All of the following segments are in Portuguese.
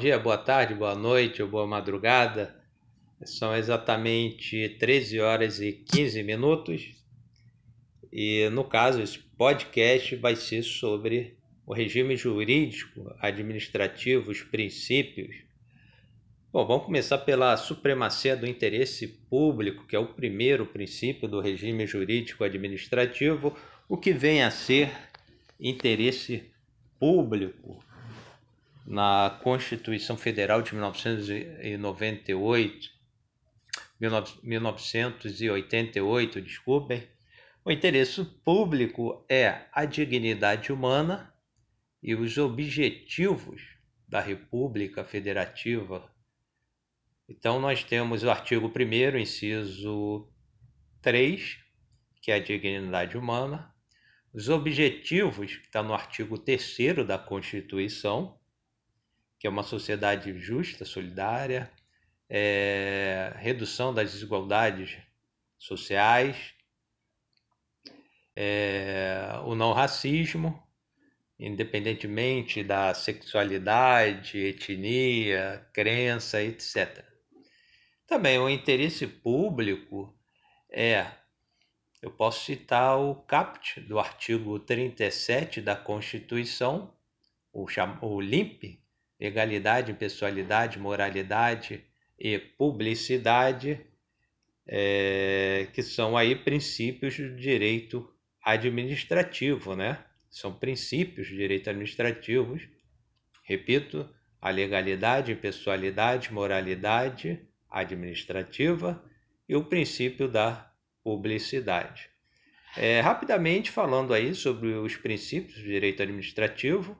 Dia, boa tarde, boa noite ou boa madrugada. São exatamente 13 horas e 15 minutos. E no caso, esse podcast vai ser sobre o regime jurídico, administrativo, os princípios. Bom, vamos começar pela supremacia do interesse público, que é o primeiro princípio do regime jurídico administrativo, o que vem a ser interesse público na Constituição Federal de 1998, 1988, desculpem, o interesse público é a dignidade humana e os objetivos da República Federativa. Então, nós temos o artigo 1, inciso 3, que é a dignidade humana, os objetivos, que está no artigo 3 da Constituição, que é uma sociedade justa, solidária, é, redução das desigualdades sociais, é, o não racismo, independentemente da sexualidade, etnia, crença, etc. Também o interesse público é, eu posso citar o caput do artigo 37 da Constituição, o, o LIMP, legalidade, pessoalidade, moralidade e publicidade, é, que são aí princípios do direito administrativo, né? São princípios de direito administrativos. Repito, a legalidade, pessoalidade, moralidade administrativa e o princípio da publicidade. É, rapidamente falando aí sobre os princípios do direito administrativo,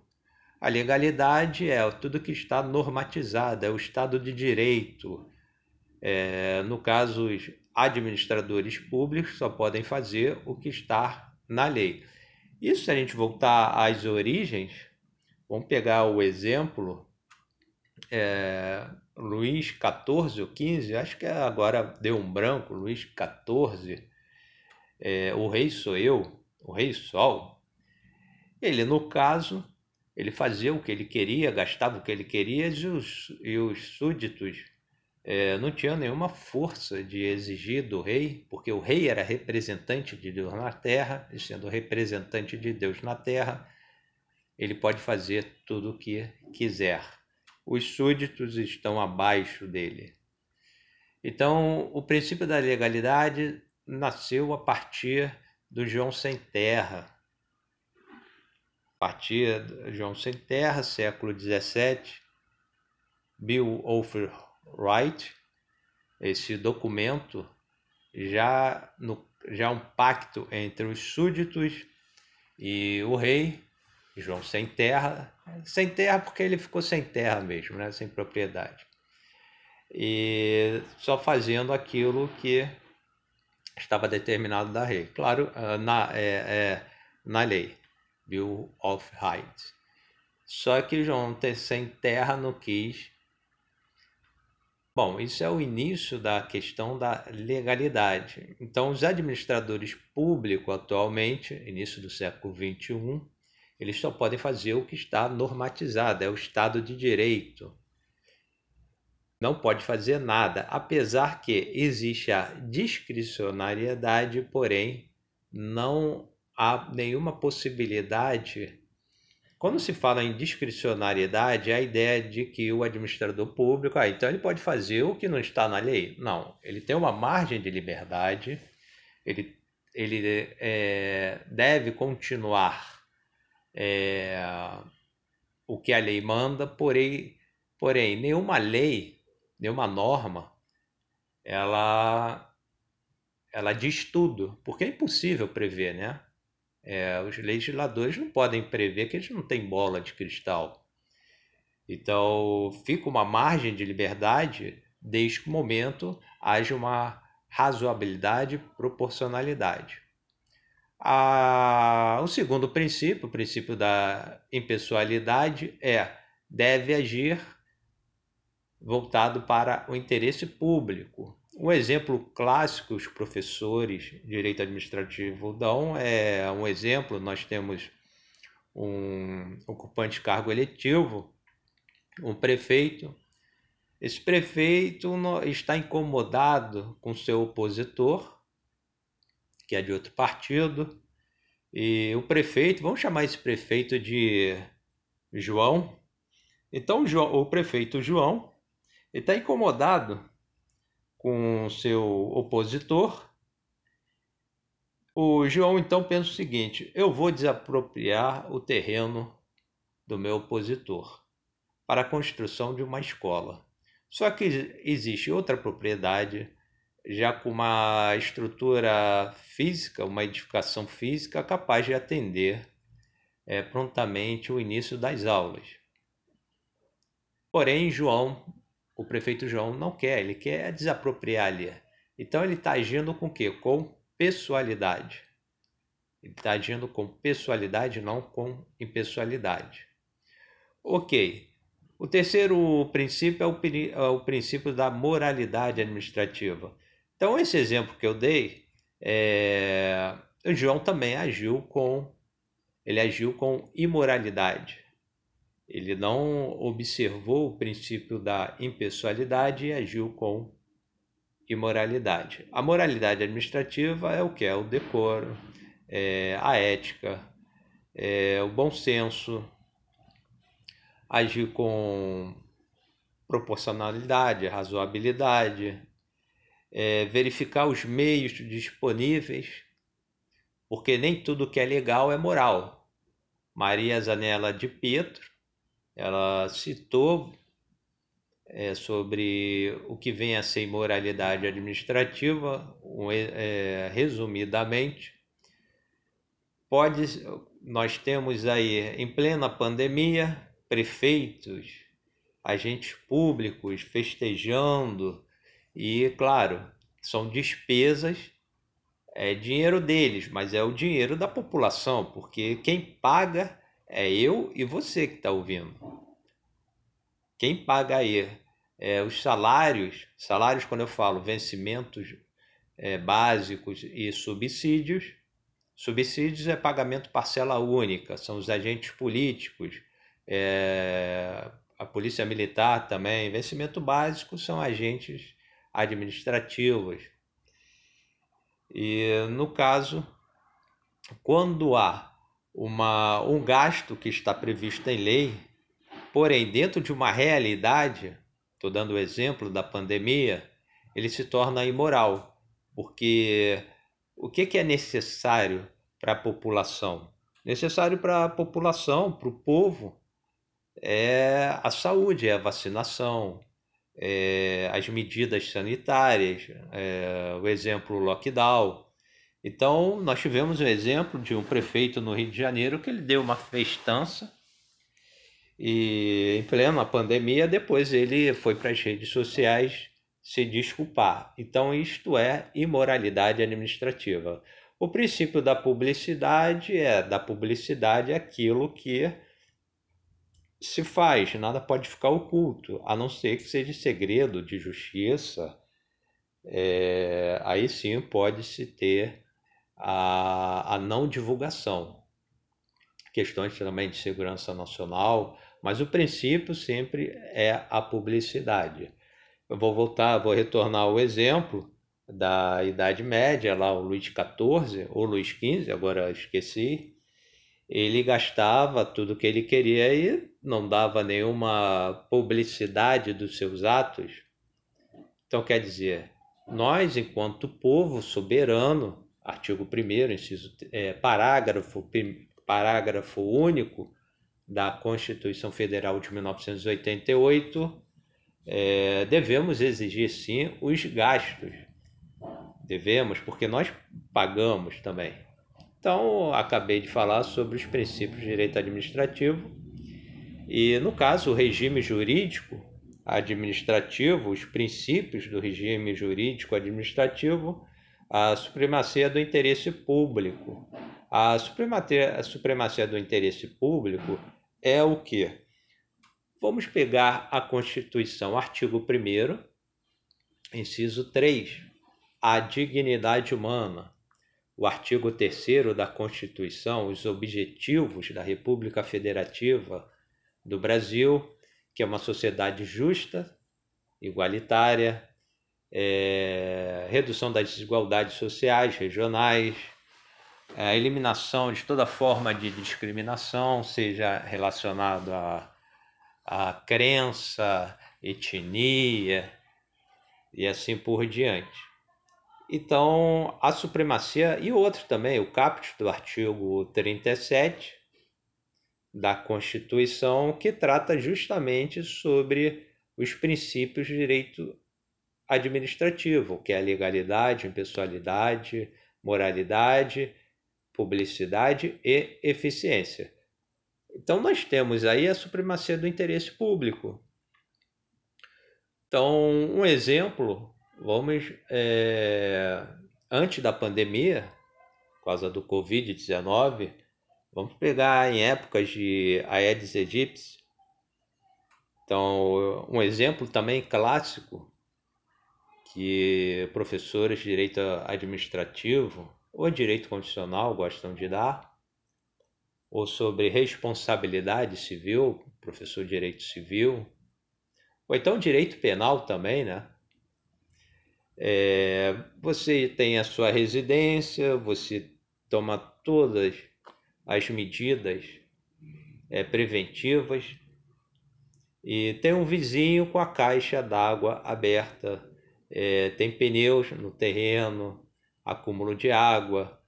a legalidade é tudo que está normatizado, é o Estado de Direito. É, no caso, os administradores públicos só podem fazer o que está na lei. Isso, se a gente voltar às origens, vamos pegar o exemplo é, Luís XIV ou XV, acho que agora deu um branco, Luís XIV, é, o rei sou eu, o rei sol. Ele, no caso, ele fazia o que ele queria, gastava o que ele queria e os, e os súditos é, não tinham nenhuma força de exigir do rei, porque o rei era representante de Deus na terra, e sendo representante de Deus na terra, ele pode fazer tudo o que quiser. Os súditos estão abaixo dele. Então, o princípio da legalidade nasceu a partir do João Sem Terra, partir João Sem Terra, século XVII, Bill Wright, esse documento já no já um pacto entre os súditos e o rei João sem terra, sem terra porque ele ficou sem terra mesmo, né, sem propriedade, e só fazendo aquilo que estava determinado da lei, claro, ah, na, é, é, na lei. Bill of Rights. Só que João sem terra não quis. Bom, isso é o início da questão da legalidade. Então, os administradores públicos atualmente, início do século XXI, eles só podem fazer o que está normatizado, é o Estado de Direito. Não pode fazer nada, apesar que existe a discricionariedade, porém não há nenhuma possibilidade. Quando se fala em discricionariedade, é a ideia de que o administrador público, ah, então ele pode fazer o que não está na lei. Não, ele tem uma margem de liberdade, ele, ele é, deve continuar é, o que a lei manda, porém, porém, nenhuma lei, nenhuma norma, ela, ela diz tudo, porque é impossível prever, né? É, os legisladores não podem prever que eles não têm bola de cristal. Então, fica uma margem de liberdade desde que o momento haja uma razoabilidade e proporcionalidade. o segundo princípio, o princípio da impessoalidade, é deve agir voltado para o interesse público, um exemplo clássico os professores de direito administrativo dão é um exemplo, nós temos um ocupante de cargo eletivo um prefeito. Esse prefeito está incomodado com seu opositor, que é de outro partido, e o prefeito, vamos chamar esse prefeito de João. Então, o prefeito João está incomodado com seu opositor. O João então pensa o seguinte: eu vou desapropriar o terreno do meu opositor para a construção de uma escola. Só que existe outra propriedade já com uma estrutura física, uma edificação física capaz de atender é, prontamente o início das aulas. Porém, João, o prefeito João, não quer, ele quer desapropriar ali. Então ele está agindo com o quê? Com pessoalidade. Ele está agindo com pessoalidade, não com impessoalidade. Ok. O terceiro princípio é o, é o princípio da moralidade administrativa. Então, esse exemplo que eu dei, é... o João também agiu com ele agiu com imoralidade. Ele não observou o princípio da impessoalidade e agiu com imoralidade. A moralidade administrativa é o que? É o decoro, é a ética, é o bom senso, agir com proporcionalidade, razoabilidade, é verificar os meios disponíveis, porque nem tudo que é legal é moral. Maria Zanella de Pietro, ela citou é, sobre o que vem a ser imoralidade administrativa, um, é, resumidamente, pode, nós temos aí em plena pandemia prefeitos, agentes públicos festejando e, claro, são despesas é dinheiro deles, mas é o dinheiro da população, porque quem paga é eu e você que está ouvindo. Quem paga aí é, os salários, salários quando eu falo vencimentos é, básicos e subsídios, subsídios é pagamento parcela única, são os agentes políticos, é, a polícia militar também, vencimento básico são agentes administrativos, e no caso, quando há uma, um gasto que está previsto em lei, porém dentro de uma realidade, estou dando o exemplo da pandemia, ele se torna imoral, porque o que, que é necessário para a população? Necessário para a população, para o povo, é a saúde, é a vacinação, é, as medidas sanitárias, é, o exemplo lockdown. Então, nós tivemos um exemplo de um prefeito no Rio de Janeiro que ele deu uma festança e, em plena pandemia, depois ele foi para as redes sociais se desculpar. Então, isto é imoralidade administrativa. O princípio da publicidade é da publicidade aquilo que se faz, nada pode ficar oculto, a não ser que seja segredo de justiça. É, aí sim pode-se ter a, a não divulgação. Questões também de segurança nacional, mas o princípio sempre é a publicidade. Eu vou voltar, vou retornar ao exemplo da Idade Média, lá o Luís XIV ou Luís XV, agora esqueci, ele gastava tudo que ele queria e não dava nenhuma publicidade dos seus atos. Então, quer dizer, nós, enquanto povo soberano, artigo 1, inciso, é, parágrafo, parágrafo único da Constituição Federal de 1988, é, devemos exigir sim os gastos. Devemos, porque nós pagamos também. Então, acabei de falar sobre os princípios de direito administrativo e, no caso, o regime jurídico administrativo, os princípios do regime jurídico administrativo, a supremacia do interesse público. A supremacia, a supremacia do interesse público é o que? Vamos pegar a Constituição, artigo 1, inciso 3, a dignidade humana o artigo 3 da Constituição, os objetivos da República Federativa do Brasil, que é uma sociedade justa, igualitária, é, redução das desigualdades sociais, regionais, é, a eliminação de toda forma de discriminação, seja relacionado a, a crença, etnia e assim por diante. Então, a supremacia, e outro também, o caput do artigo 37 da Constituição, que trata justamente sobre os princípios de direito administrativo, que é legalidade, impessoalidade, moralidade, publicidade e eficiência. Então, nós temos aí a supremacia do interesse público. Então, um exemplo Vamos, é, antes da pandemia, por causa do Covid-19, vamos pegar em épocas de Aedes aegypti. Então, um exemplo também clássico que professores de direito administrativo ou direito constitucional gostam de dar, ou sobre responsabilidade civil, professor de direito civil, ou então direito penal também, né? É, você tem a sua residência, você toma todas as medidas é, preventivas e tem um vizinho com a caixa d'água aberta, é, tem pneus no terreno, acúmulo de água.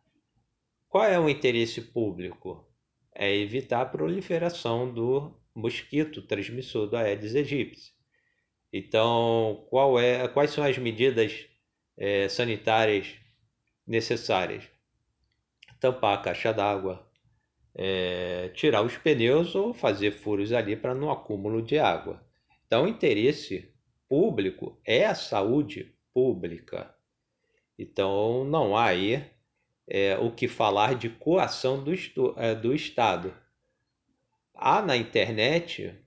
Qual é o interesse público? É evitar a proliferação do mosquito transmissor do Aedes aegypti. Então, qual é, quais são as medidas é, sanitárias necessárias? Tampar a caixa d'água, é, tirar os pneus ou fazer furos ali para não acúmulo de água. Então, o interesse público é a saúde pública. Então, não há aí é, o que falar de coação do, é, do Estado. Há na internet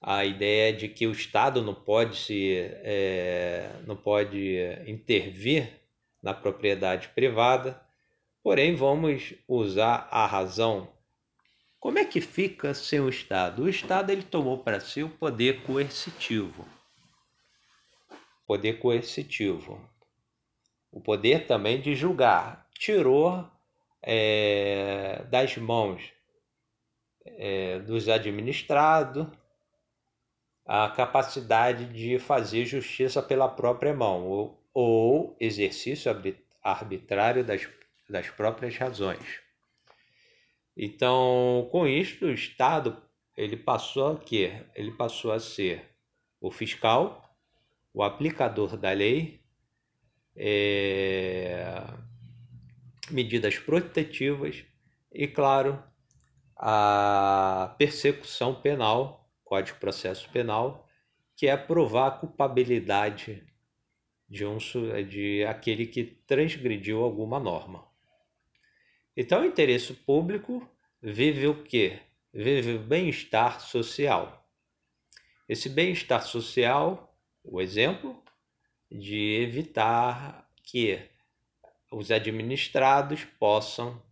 a ideia de que o Estado não pode se é, não pode intervir na propriedade privada, porém vamos usar a razão. Como é que fica sem o Estado? O Estado ele tomou para si o poder coercitivo, poder coercitivo, o poder também de julgar, tirou é, das mãos é, dos administrados a capacidade de fazer justiça pela própria mão ou, ou exercício arbitrário das, das próprias razões. Então, com isto, o Estado ele passou a quê? Ele passou a ser o fiscal, o aplicador da lei, é, medidas protetivas e, claro, a persecução penal Código de Processo Penal, que é provar a culpabilidade de, um, de aquele que transgrediu alguma norma. Então, o interesse público vive o quê? Vive o bem-estar social. Esse bem-estar social, o exemplo, de evitar que os administrados possam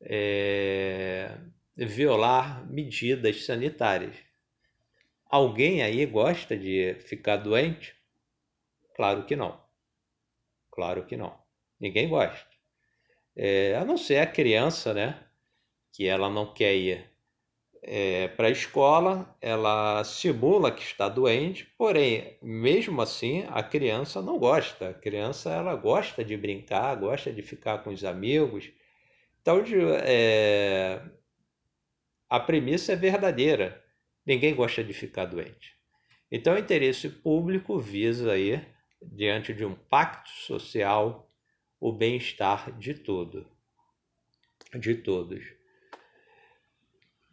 é, violar medidas sanitárias. Alguém aí gosta de ficar doente? Claro que não. Claro que não. Ninguém gosta. É, a não ser a criança, né? Que ela não quer ir é, para a escola, ela simula que está doente, porém, mesmo assim, a criança não gosta. A criança ela gosta de brincar, gosta de ficar com os amigos. Então, de, é, a premissa é verdadeira. Ninguém gosta de ficar doente. Então, o interesse público visa aí, diante de um pacto social, o bem-estar de todo, de todos.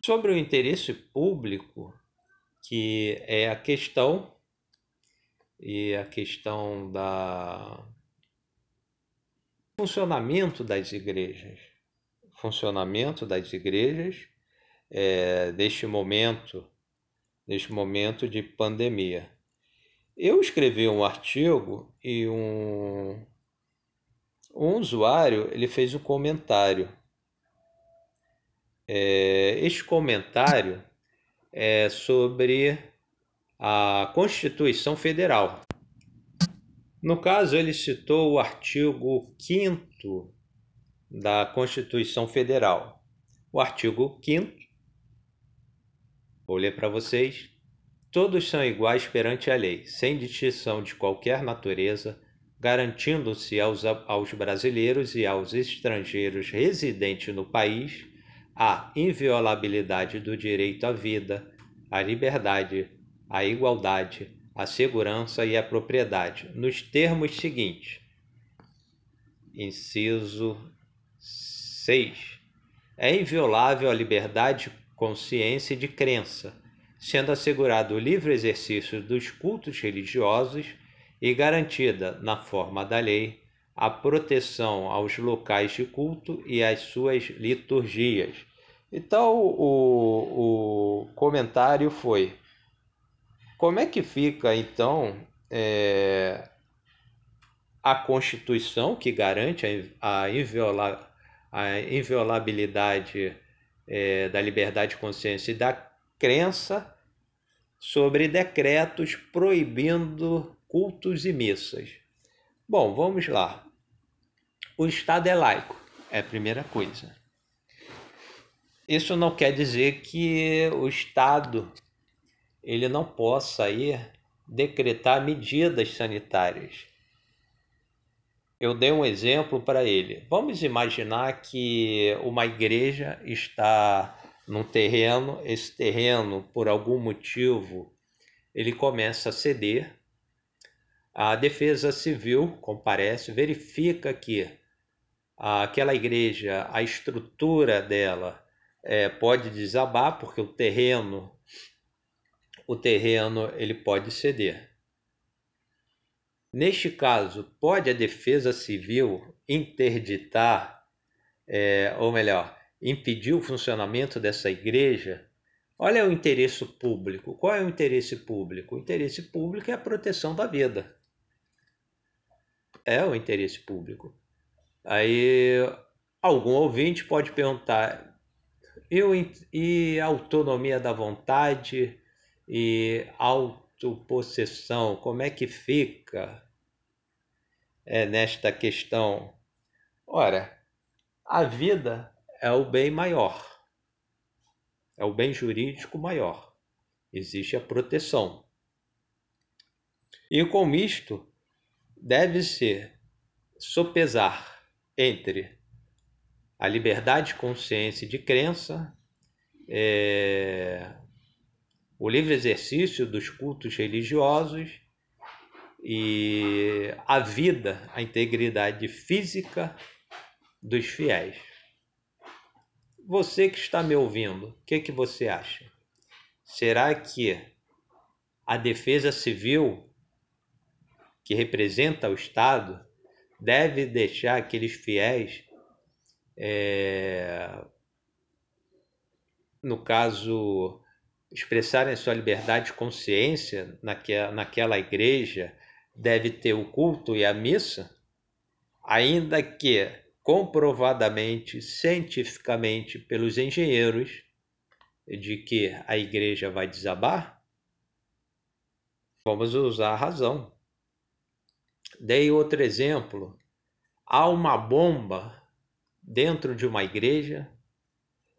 Sobre o interesse público, que é a questão e a questão da funcionamento das igrejas, funcionamento das igrejas é, neste momento neste momento de pandemia. Eu escrevi um artigo e um, um usuário ele fez um comentário. É, este comentário é sobre a Constituição Federal. No caso, ele citou o artigo 5 da Constituição Federal. O artigo 5 vou ler para vocês. Todos são iguais perante a lei, sem distinção de qualquer natureza, garantindo-se aos, aos brasileiros e aos estrangeiros residentes no país a inviolabilidade do direito à vida, à liberdade, à igualdade, à segurança e à propriedade, nos termos seguintes. Inciso 6. É inviolável a liberdade, consciência e de crença, sendo assegurado o livre exercício dos cultos religiosos e garantida, na forma da lei, a proteção aos locais de culto e às suas liturgias. Então, o, o comentário foi: como é que fica, então, é, a Constituição, que garante a, a, inviola, a inviolabilidade é, da liberdade de consciência e da crença, sobre decretos proibindo cultos e missas. Bom, vamos lá. O Estado é laico, é a primeira coisa. Isso não quer dizer que o Estado ele não possa aí decretar medidas sanitárias. Eu dei um exemplo para ele. Vamos imaginar que uma igreja está num terreno, esse terreno, por algum motivo, ele começa a ceder a Defesa Civil comparece, verifica que aquela igreja, a estrutura dela é, pode desabar porque o terreno, o terreno ele pode ceder. Neste caso, pode a Defesa Civil interditar, é, ou melhor, impedir o funcionamento dessa igreja Olha o interesse público. Qual é o interesse público? O interesse público é a proteção da vida é o interesse público. Aí algum ouvinte pode perguntar: eu, e autonomia da vontade e autopossessão, como é que fica é, nesta questão? Ora, a vida é o bem maior, é o bem jurídico maior. Existe a proteção. E com isto, deve ser sopesar entre a liberdade de consciência e de crença, é, o livre exercício dos cultos religiosos e a vida, a integridade física dos fiéis. Você que está me ouvindo, o que, que você acha? Será que a defesa civil que representa o Estado, deve deixar aqueles fiéis, é, no caso, expressarem sua liberdade de consciência naquela, naquela igreja, deve ter o culto e a missa, ainda que comprovadamente, cientificamente, pelos engenheiros, de que a igreja vai desabar, vamos usar a razão. Dei outro exemplo. Há uma bomba dentro de uma igreja.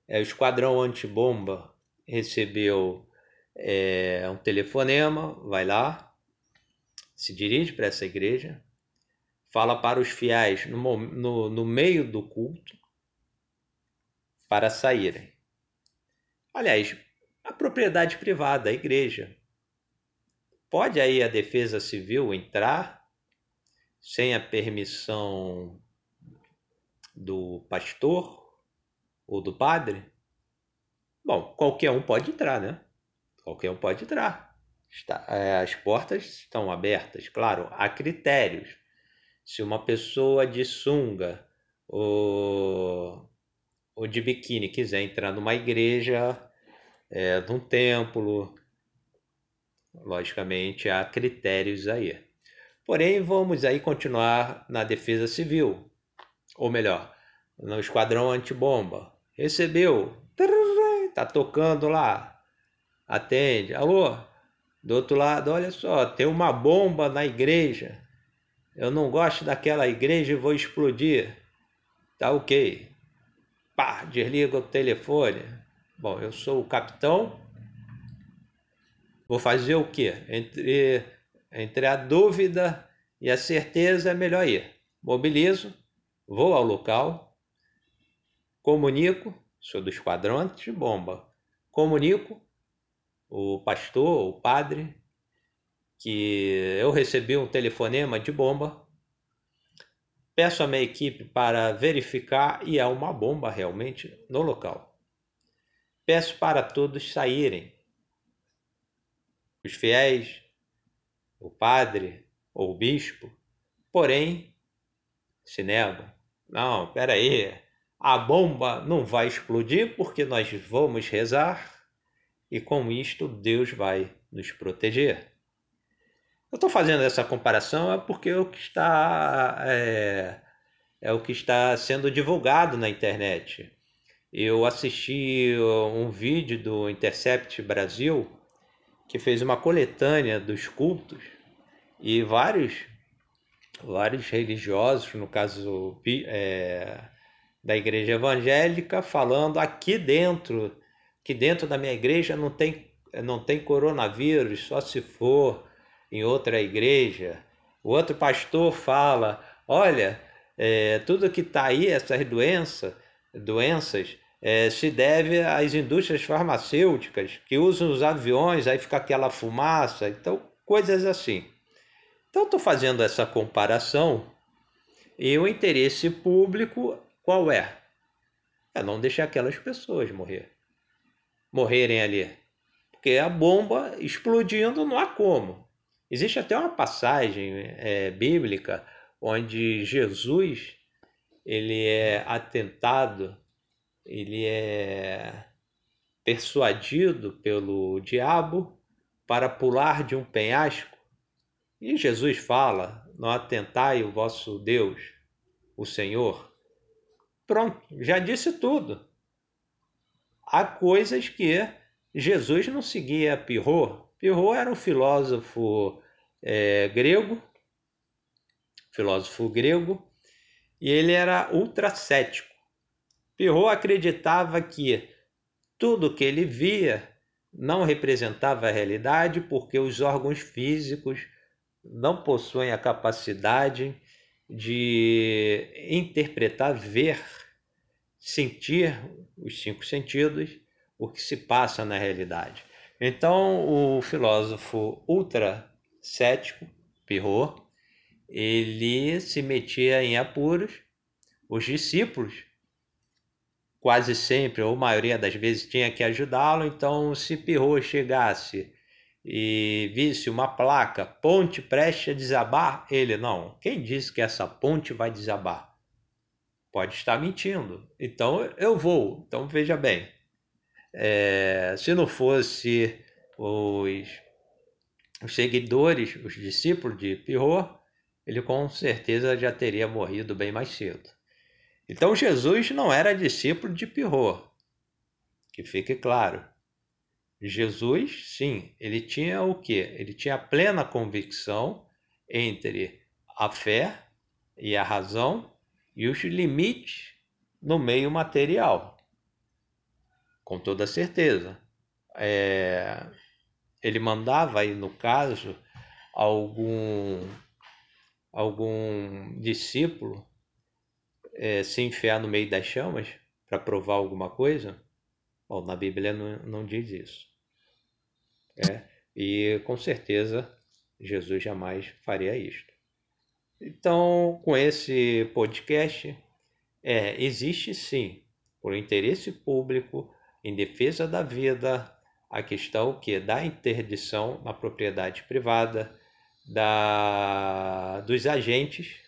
É, o esquadrão antibomba recebeu é, um telefonema, vai lá, se dirige para essa igreja, fala para os fiéis no, no, no meio do culto para saírem. Aliás, a propriedade privada, a igreja. Pode aí a defesa civil entrar sem a permissão do pastor ou do padre? Bom, qualquer um pode entrar, né? Qualquer um pode entrar. Está, é, as portas estão abertas, claro, há critérios. Se uma pessoa de sunga ou, ou de biquíni quiser entrar numa igreja, é, num templo, logicamente há critérios aí. Porém, vamos aí continuar na defesa civil, ou melhor, no esquadrão antibomba. Recebeu, tá tocando lá, atende, alô, Do outro lado, olha só, tem uma bomba na igreja. Eu não gosto daquela igreja e vou explodir. Tá ok. Pá, desliga o telefone. Bom, eu sou o capitão. Vou fazer o quê? Entre, entre a dúvida e a certeza é melhor ir. Mobilizo, vou ao local, comunico, sou do esquadrão de bomba, comunico o pastor, o padre, que eu recebi um telefonema de bomba, peço a minha equipe para verificar e há uma bomba realmente no local. Peço para todos saírem. Os fiéis, o padre ou o bispo, porém, se negam. Não, peraí, a bomba não vai explodir porque nós vamos rezar e com isto Deus vai nos proteger. Eu estou fazendo essa comparação é porque é o que está é, é o que está sendo divulgado na internet. Eu assisti um vídeo do Intercept Brasil que fez uma coletânea dos cultos e vários vários religiosos, no caso é, da igreja evangélica, falando aqui dentro que dentro da minha igreja não tem, não tem coronavírus, só se for em outra igreja. O outro pastor fala: olha, é, tudo que está aí, essas doenças, doenças é, se deve às indústrias farmacêuticas que usam os aviões, aí fica aquela fumaça, então coisas assim. Então estou fazendo essa comparação e o interesse público qual é? É não deixar aquelas pessoas morrer morrerem ali. Porque a bomba explodindo não há como. Existe até uma passagem é, bíblica onde Jesus ele é atentado, ele é persuadido pelo diabo para pular de um penhasco. E Jesus fala: Não atentai o vosso Deus, o Senhor. Pronto, já disse tudo há coisas que Jesus não seguia Pirro. Pirro era um filósofo é, grego, filósofo grego, e ele era ultracético. Pirro acreditava que tudo que ele via não representava a realidade porque os órgãos físicos não possuem a capacidade de interpretar, ver sentir os cinco sentidos, o que se passa na realidade. Então, o filósofo ultra cético, Pirro, ele se metia em apuros, os discípulos quase sempre, ou maioria das vezes, tinha que ajudá-lo, então se Pirro chegasse e visse uma placa, ponte preste a desabar, ele, não, quem disse que essa ponte vai desabar? pode estar mentindo. Então eu vou. Então veja bem, é, se não fosse os, os, seguidores, os discípulos de Pirro, ele com certeza já teria morrido bem mais cedo. Então Jesus não era discípulo de Pirro, que fique claro. Jesus, sim, ele tinha o que? Ele tinha plena convicção entre a fé e a razão e os limites no meio material. Com toda certeza. É, ele mandava aí, no caso, algum, algum discípulo é, se enfiar no meio das chamas para provar alguma coisa? Bom, na Bíblia não, não diz isso. É, e com certeza Jesus jamais faria isto. Então, com esse podcast, é, existe sim, por interesse público, em defesa da vida, a questão que da interdição na propriedade privada da, dos agentes,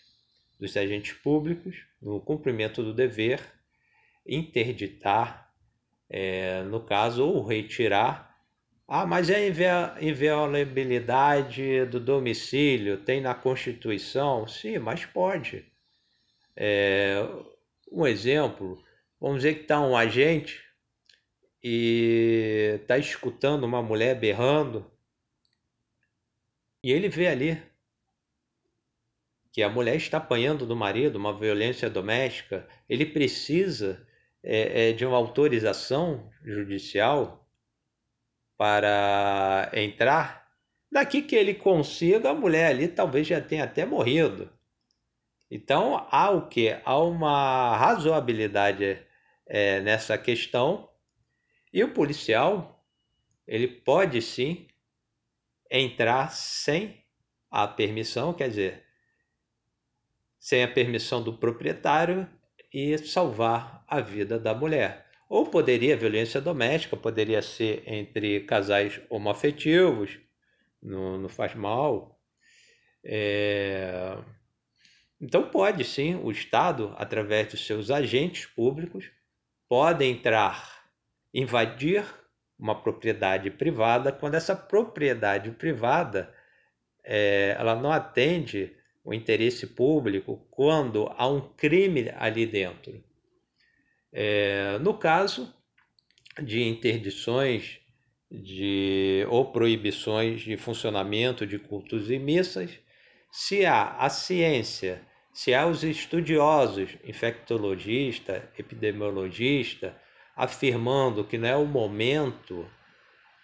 dos agentes públicos, no cumprimento do dever, interditar, é, no caso, ou retirar ah, mas é inviolabilidade do domicílio tem na Constituição? Sim, mas pode. É, um exemplo, vamos dizer que está um agente e está escutando uma mulher berrando E ele vê ali que a mulher está apanhando do marido, uma violência doméstica, ele precisa é, é, de uma autorização judicial para entrar. Daqui que ele consiga, a mulher ali talvez já tenha até morrido. Então há o que? Há uma razoabilidade é, nessa questão e o policial ele pode sim entrar sem a permissão, quer dizer, sem a permissão do proprietário e salvar a vida da mulher. Ou poderia, violência doméstica, poderia ser entre casais homoafetivos, não, não faz mal. É... Então pode sim, o Estado, através dos seus agentes públicos, pode entrar, invadir uma propriedade privada quando essa propriedade privada é, ela não atende o interesse público quando há um crime ali dentro. É, no caso de interdições de, ou proibições de funcionamento de cultos e missas, se há a ciência, se há os estudiosos, infectologista, epidemiologista, afirmando que não é o momento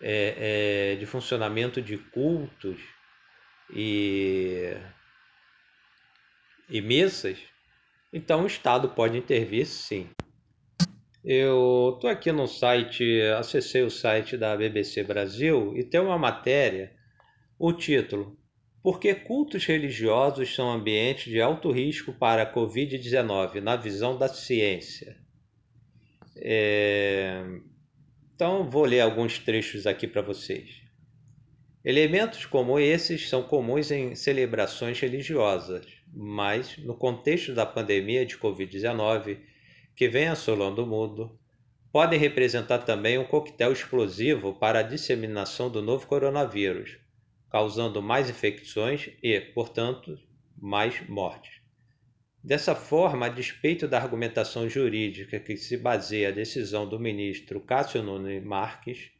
é, é, de funcionamento de cultos e missas, então o Estado pode intervir sim. Eu estou aqui no site, acessei o site da BBC Brasil e tem uma matéria, o título: Por que cultos religiosos são ambientes de alto risco para a Covid-19, na visão da ciência? É... Então, vou ler alguns trechos aqui para vocês. Elementos como esses são comuns em celebrações religiosas, mas no contexto da pandemia de Covid-19, que vem assolando o mundo, podem representar também um coquetel explosivo para a disseminação do novo coronavírus, causando mais infecções e, portanto, mais mortes. Dessa forma, a despeito da argumentação jurídica que se baseia a decisão do ministro Cássio Nunes Marques,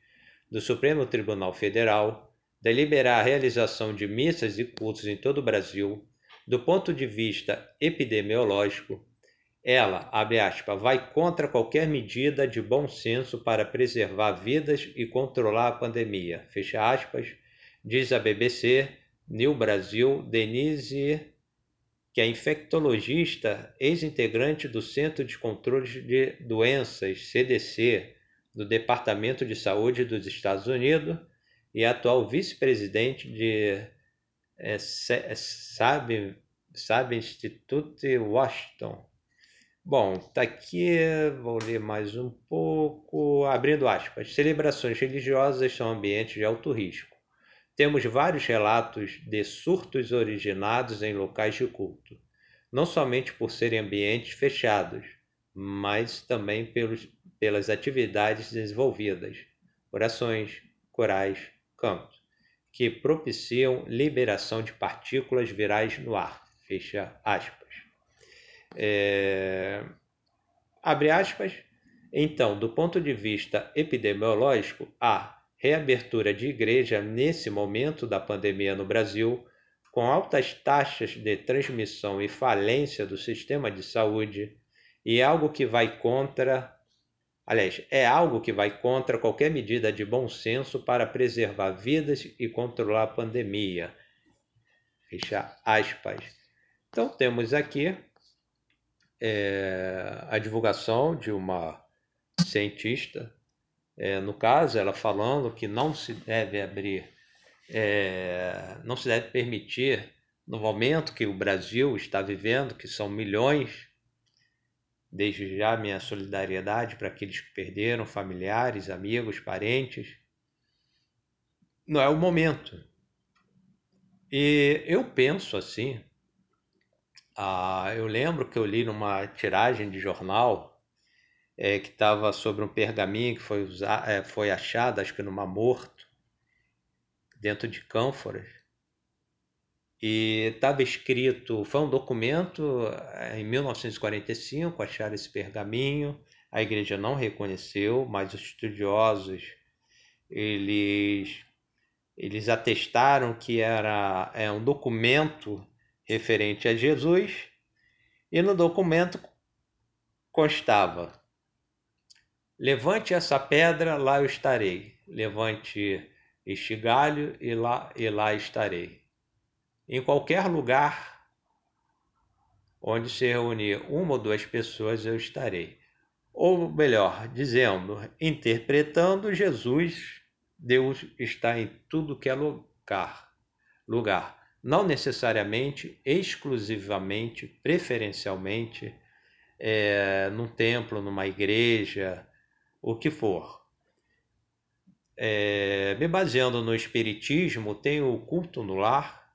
do Supremo Tribunal Federal, deliberar a realização de missas e cultos em todo o Brasil, do ponto de vista epidemiológico, ela, abre aspas, vai contra qualquer medida de bom senso para preservar vidas e controlar a pandemia. Fecha aspas, diz a BBC New Brasil Denise, que é infectologista, ex-integrante do Centro de Controle de Doenças, CDC, do Departamento de Saúde dos Estados Unidos e atual vice-presidente de é, é, sabe, sabe Institute Washington. Bom, tá aqui, vou ler mais um pouco, abrindo aspas. Celebrações religiosas são ambientes de alto risco. Temos vários relatos de surtos originados em locais de culto, não somente por serem ambientes fechados, mas também pelos, pelas atividades desenvolvidas, orações, corais, canto que propiciam liberação de partículas virais no ar. Fecha aspas. É... Abre aspas. Então, do ponto de vista epidemiológico, a reabertura de igreja nesse momento da pandemia no Brasil, com altas taxas de transmissão e falência do sistema de saúde, e algo que vai contra Aliás, é algo que vai contra qualquer medida de bom senso para preservar vidas e controlar a pandemia. Fecha aspas. Então, temos aqui é, a divulgação de uma cientista, é, no caso, ela falando que não se deve abrir, é, não se deve permitir, no momento que o Brasil está vivendo, que são milhões Desde já minha solidariedade para aqueles que perderam familiares, amigos, parentes. Não é o momento. E eu penso assim. Ah, eu lembro que eu li numa tiragem de jornal é, que estava sobre um pergaminho que foi, usar, é, foi achado, acho que numa morto, dentro de cânforas e estava escrito, foi um documento eh, em 1945, acharam esse pergaminho, a igreja não reconheceu, mas os estudiosos eles eles atestaram que era é, um documento referente a Jesus, e no documento constava: Levante essa pedra, lá eu estarei. Levante este galho e lá, e lá estarei. Em qualquer lugar onde se reunir uma ou duas pessoas, eu estarei. Ou melhor, dizendo, interpretando Jesus, Deus está em tudo que é lugar. Lugar. Não necessariamente, exclusivamente, preferencialmente, é, num templo, numa igreja, o que for. É, me baseando no Espiritismo, tem o culto no lar,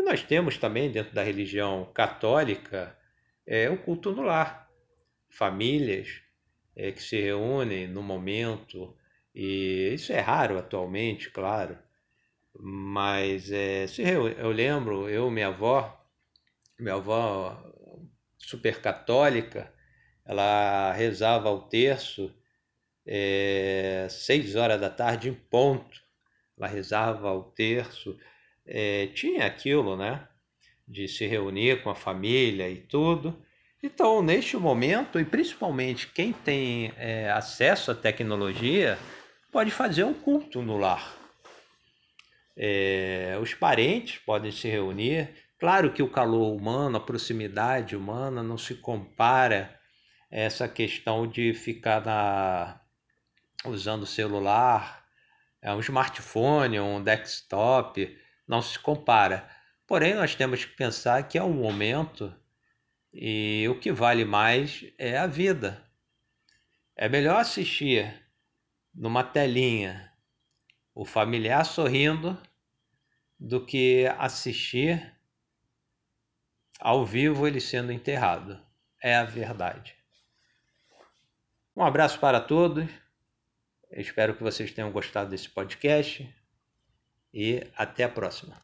e nós temos também dentro da religião católica é, o culto no lar. Famílias é, que se reúnem no momento, e isso é raro atualmente, claro, mas é, se eu, eu lembro, eu, minha avó, minha avó super católica, ela rezava o terço é, seis horas da tarde em ponto. Ela rezava o terço. É, tinha aquilo, né? De se reunir com a família e tudo. Então, neste momento, e principalmente quem tem é, acesso à tecnologia, pode fazer um culto no lar. É, os parentes podem se reunir. Claro que o calor humano, a proximidade humana não se compara a essa questão de ficar na, usando celular, é um smartphone, um desktop, não se compara. Porém, nós temos que pensar que é um momento e o que vale mais é a vida. É melhor assistir numa telinha o familiar sorrindo do que assistir ao vivo ele sendo enterrado. É a verdade. Um abraço para todos. espero que vocês tenham gostado desse podcast e até a próxima.